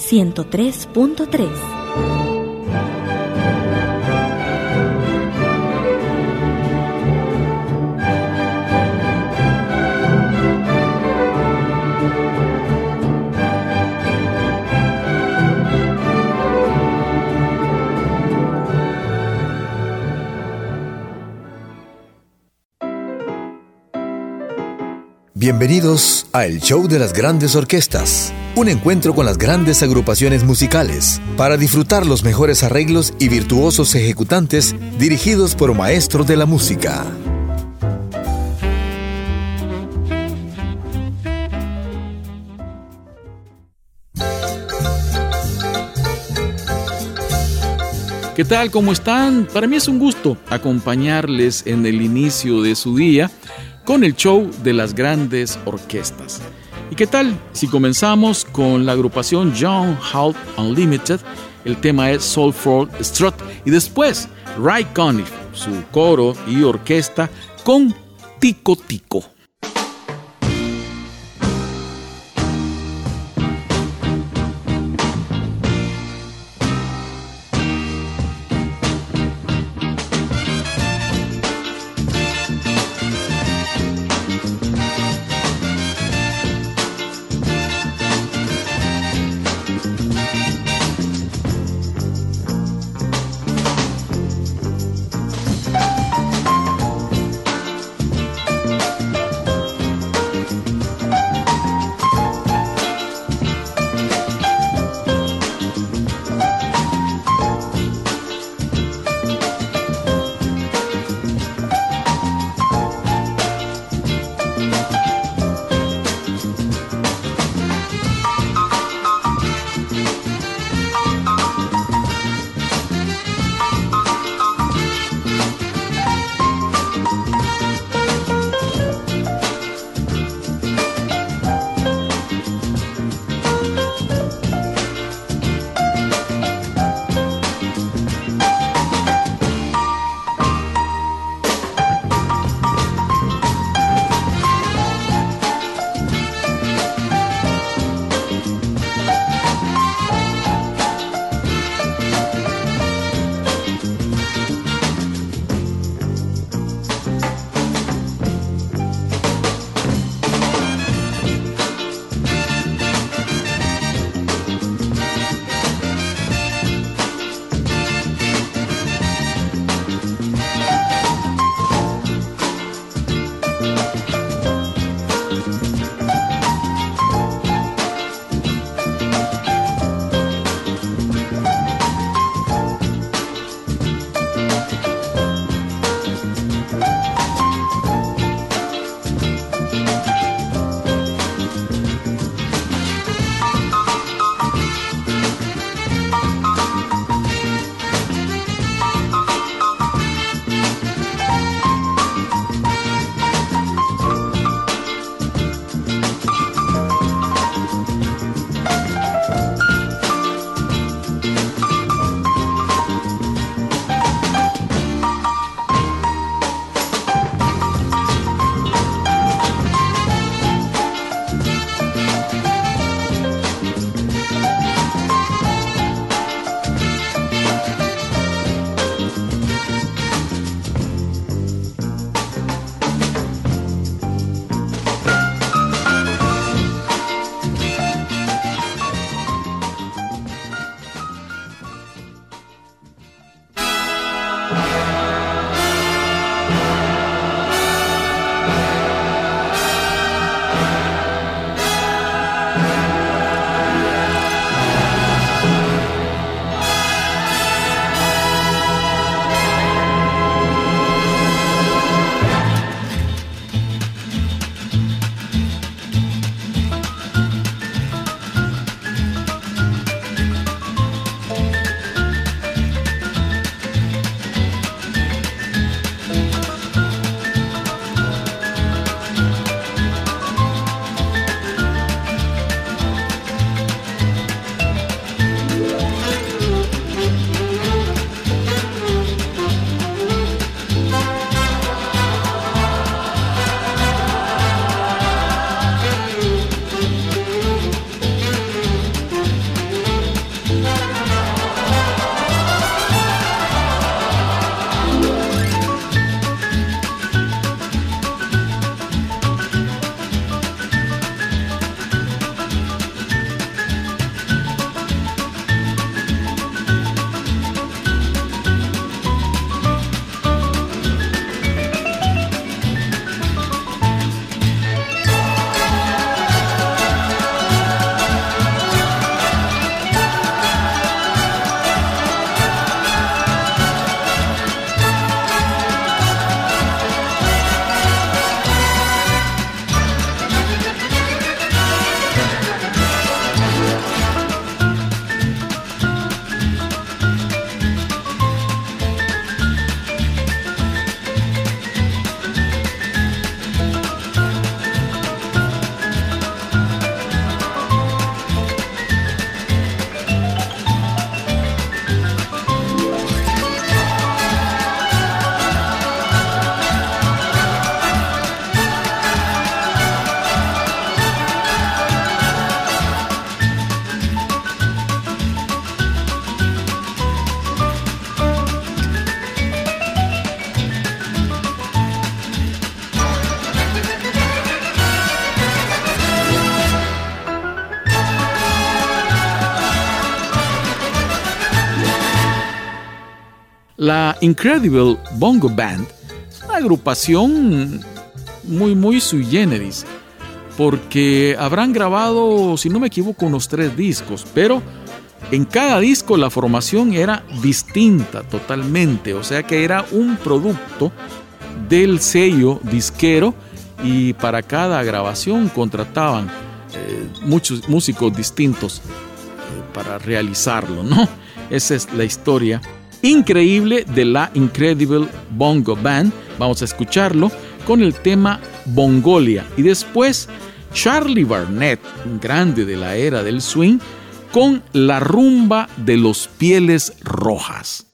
103.3. Bienvenidos a El Show de las Grandes Orquestas, un encuentro con las grandes agrupaciones musicales para disfrutar los mejores arreglos y virtuosos ejecutantes dirigidos por maestros de la música. ¿Qué tal? ¿Cómo están? Para mí es un gusto acompañarles en el inicio de su día con el show de las grandes orquestas. ¿Y qué tal si comenzamos con la agrupación John Halt Unlimited? El tema es Soulful Strut y después Ray Conniff, su coro y orquesta con Tico Tico. Incredible Bongo Band una agrupación muy, muy sui generis, porque habrán grabado, si no me equivoco, unos tres discos, pero en cada disco la formación era distinta totalmente, o sea que era un producto del sello disquero y para cada grabación contrataban eh, muchos músicos distintos eh, para realizarlo, ¿no? Esa es la historia increíble de la Incredible Bongo Band. Vamos a escucharlo con el tema Bongolia y después Charlie Barnett, grande de la era del swing, con la rumba de los pieles rojas.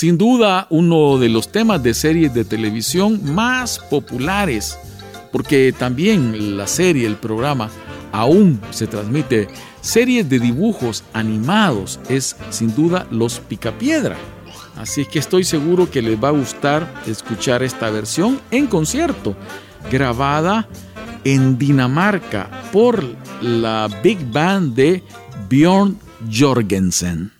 Sin duda, uno de los temas de series de televisión más populares, porque también la serie, el programa, aún se transmite series de dibujos animados, es sin duda Los Picapiedra. Así que estoy seguro que les va a gustar escuchar esta versión en concierto, grabada en Dinamarca por la Big Band de Bjorn Jorgensen.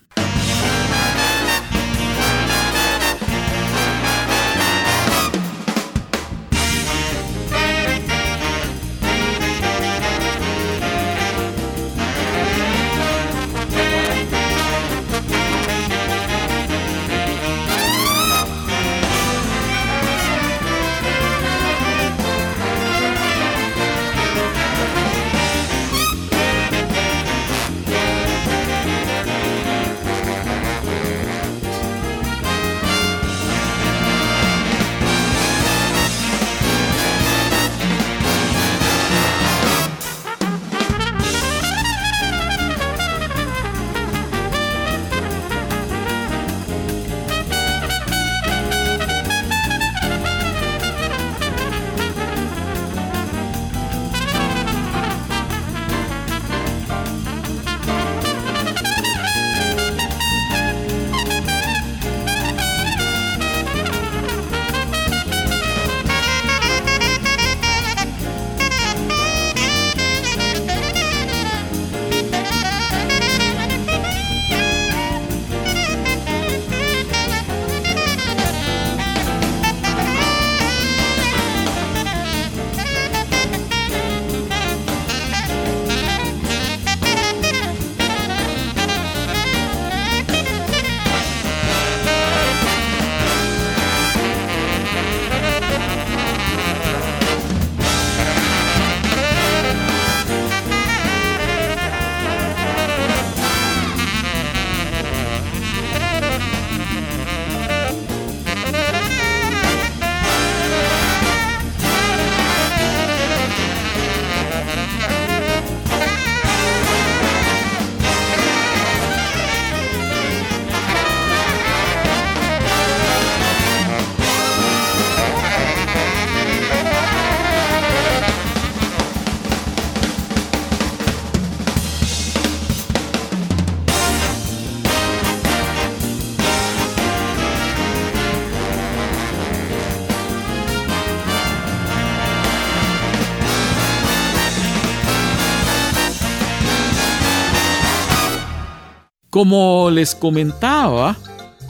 Como les comentaba,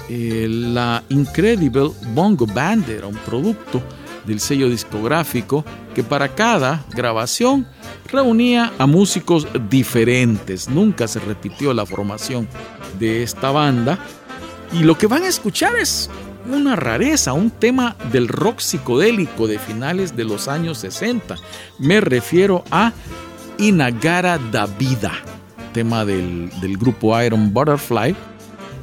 eh, la Incredible Bongo Band era un producto del sello discográfico que para cada grabación reunía a músicos diferentes. Nunca se repitió la formación de esta banda. Y lo que van a escuchar es una rareza, un tema del rock psicodélico de finales de los años 60. Me refiero a Inagara da Vida tema del, grupo Iron Butterfly,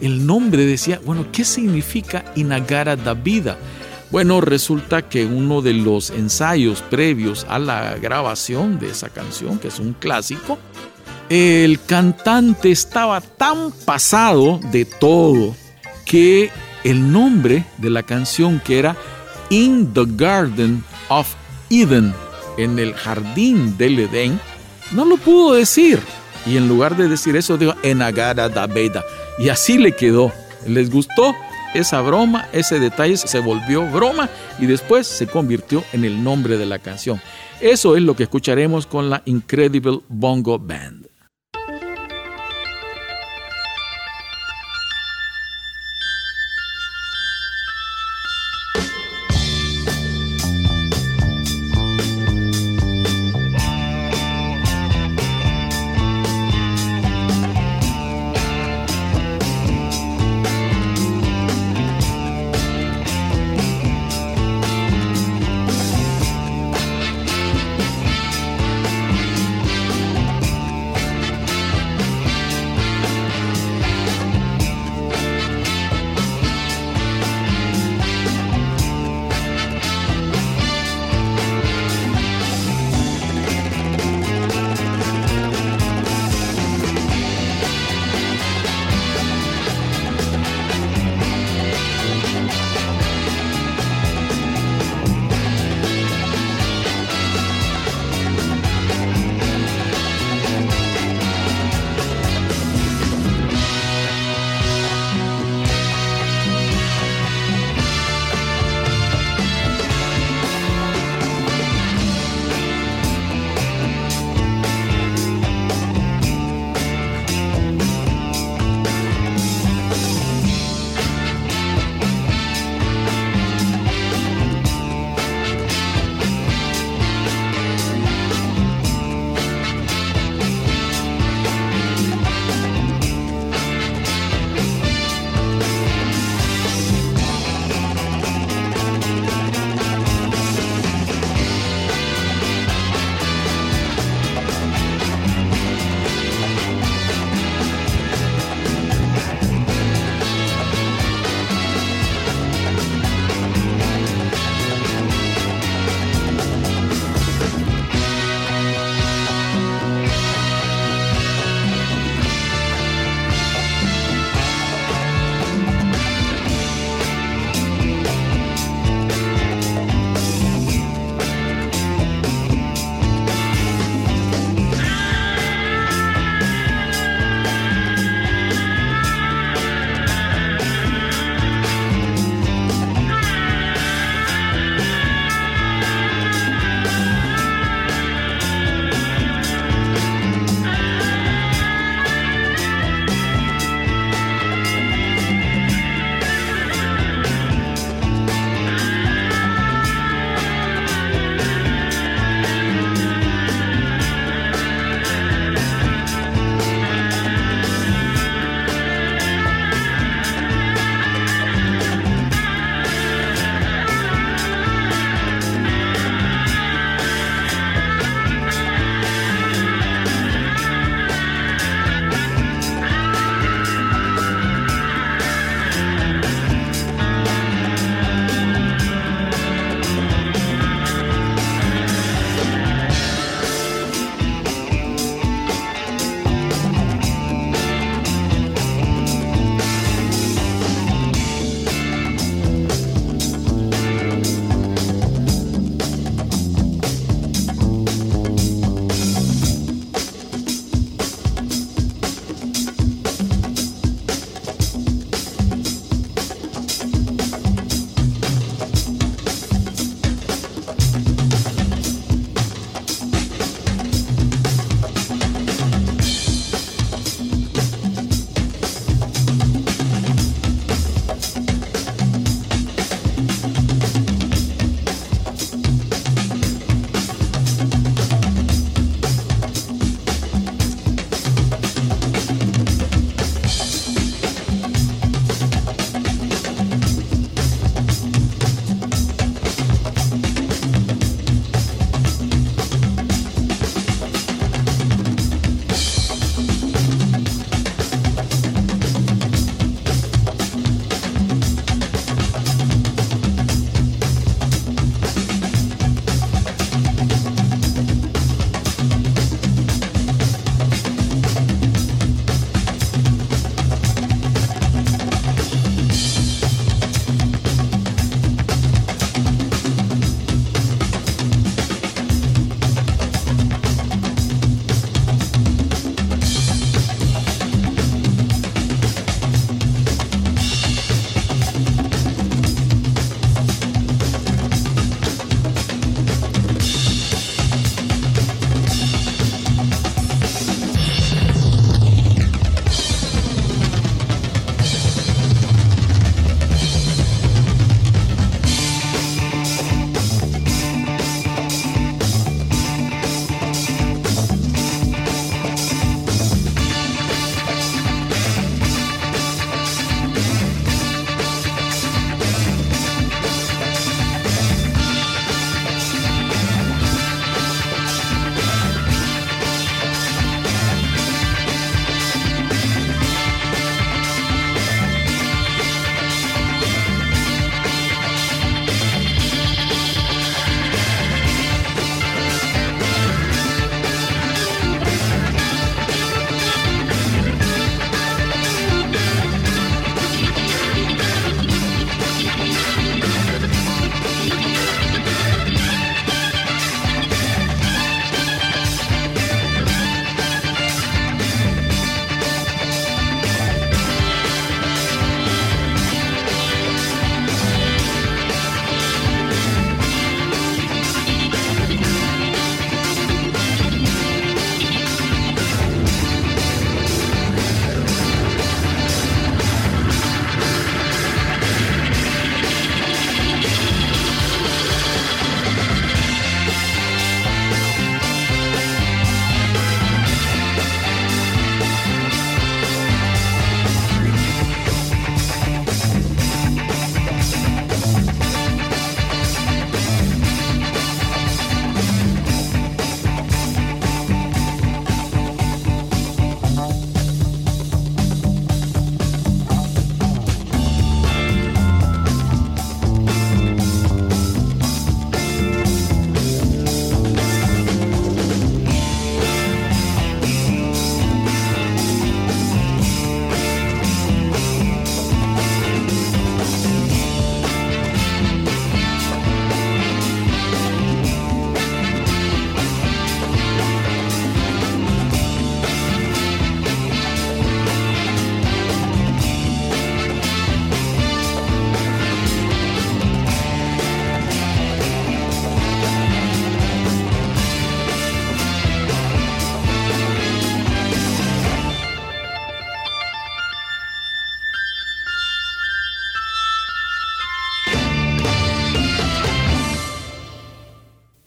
el nombre decía, bueno, ¿qué significa Inagara da Vida? Bueno, resulta que uno de los ensayos previos a la grabación de esa canción, que es un clásico, el cantante estaba tan pasado de todo que el nombre de la canción que era In the Garden of Eden, en el jardín del Edén, no lo pudo decir. Y en lugar de decir eso, dijo Enagara da Veda. Y así le quedó. Les gustó esa broma, ese detalle se volvió broma y después se convirtió en el nombre de la canción. Eso es lo que escucharemos con la Incredible Bongo Band.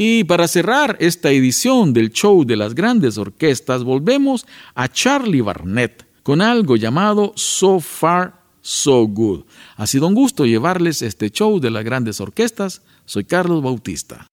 Y para cerrar esta edición del show de las grandes orquestas, volvemos a Charlie Barnett con algo llamado So Far, So Good. Ha sido un gusto llevarles este show de las grandes orquestas. Soy Carlos Bautista.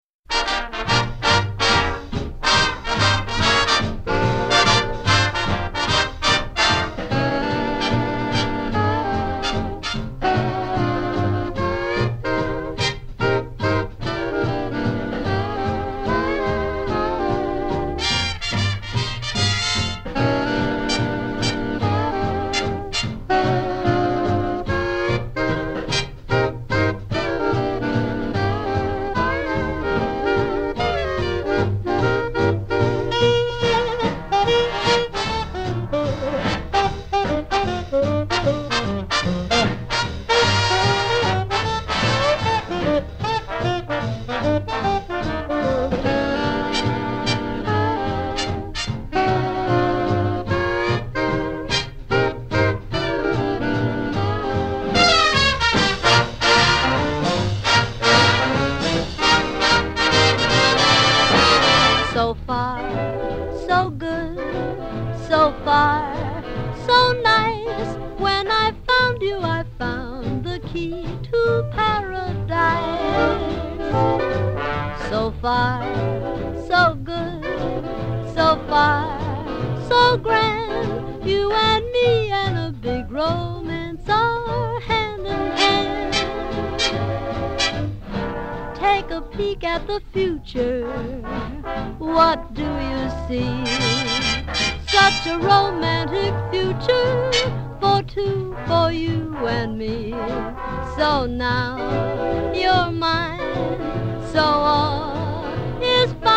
so far, so grand. You and me and a big romance are hand in hand. Take a peek at the future. What do you see? Such a romantic future for two, for you and me. So now you're mine, so all is fine.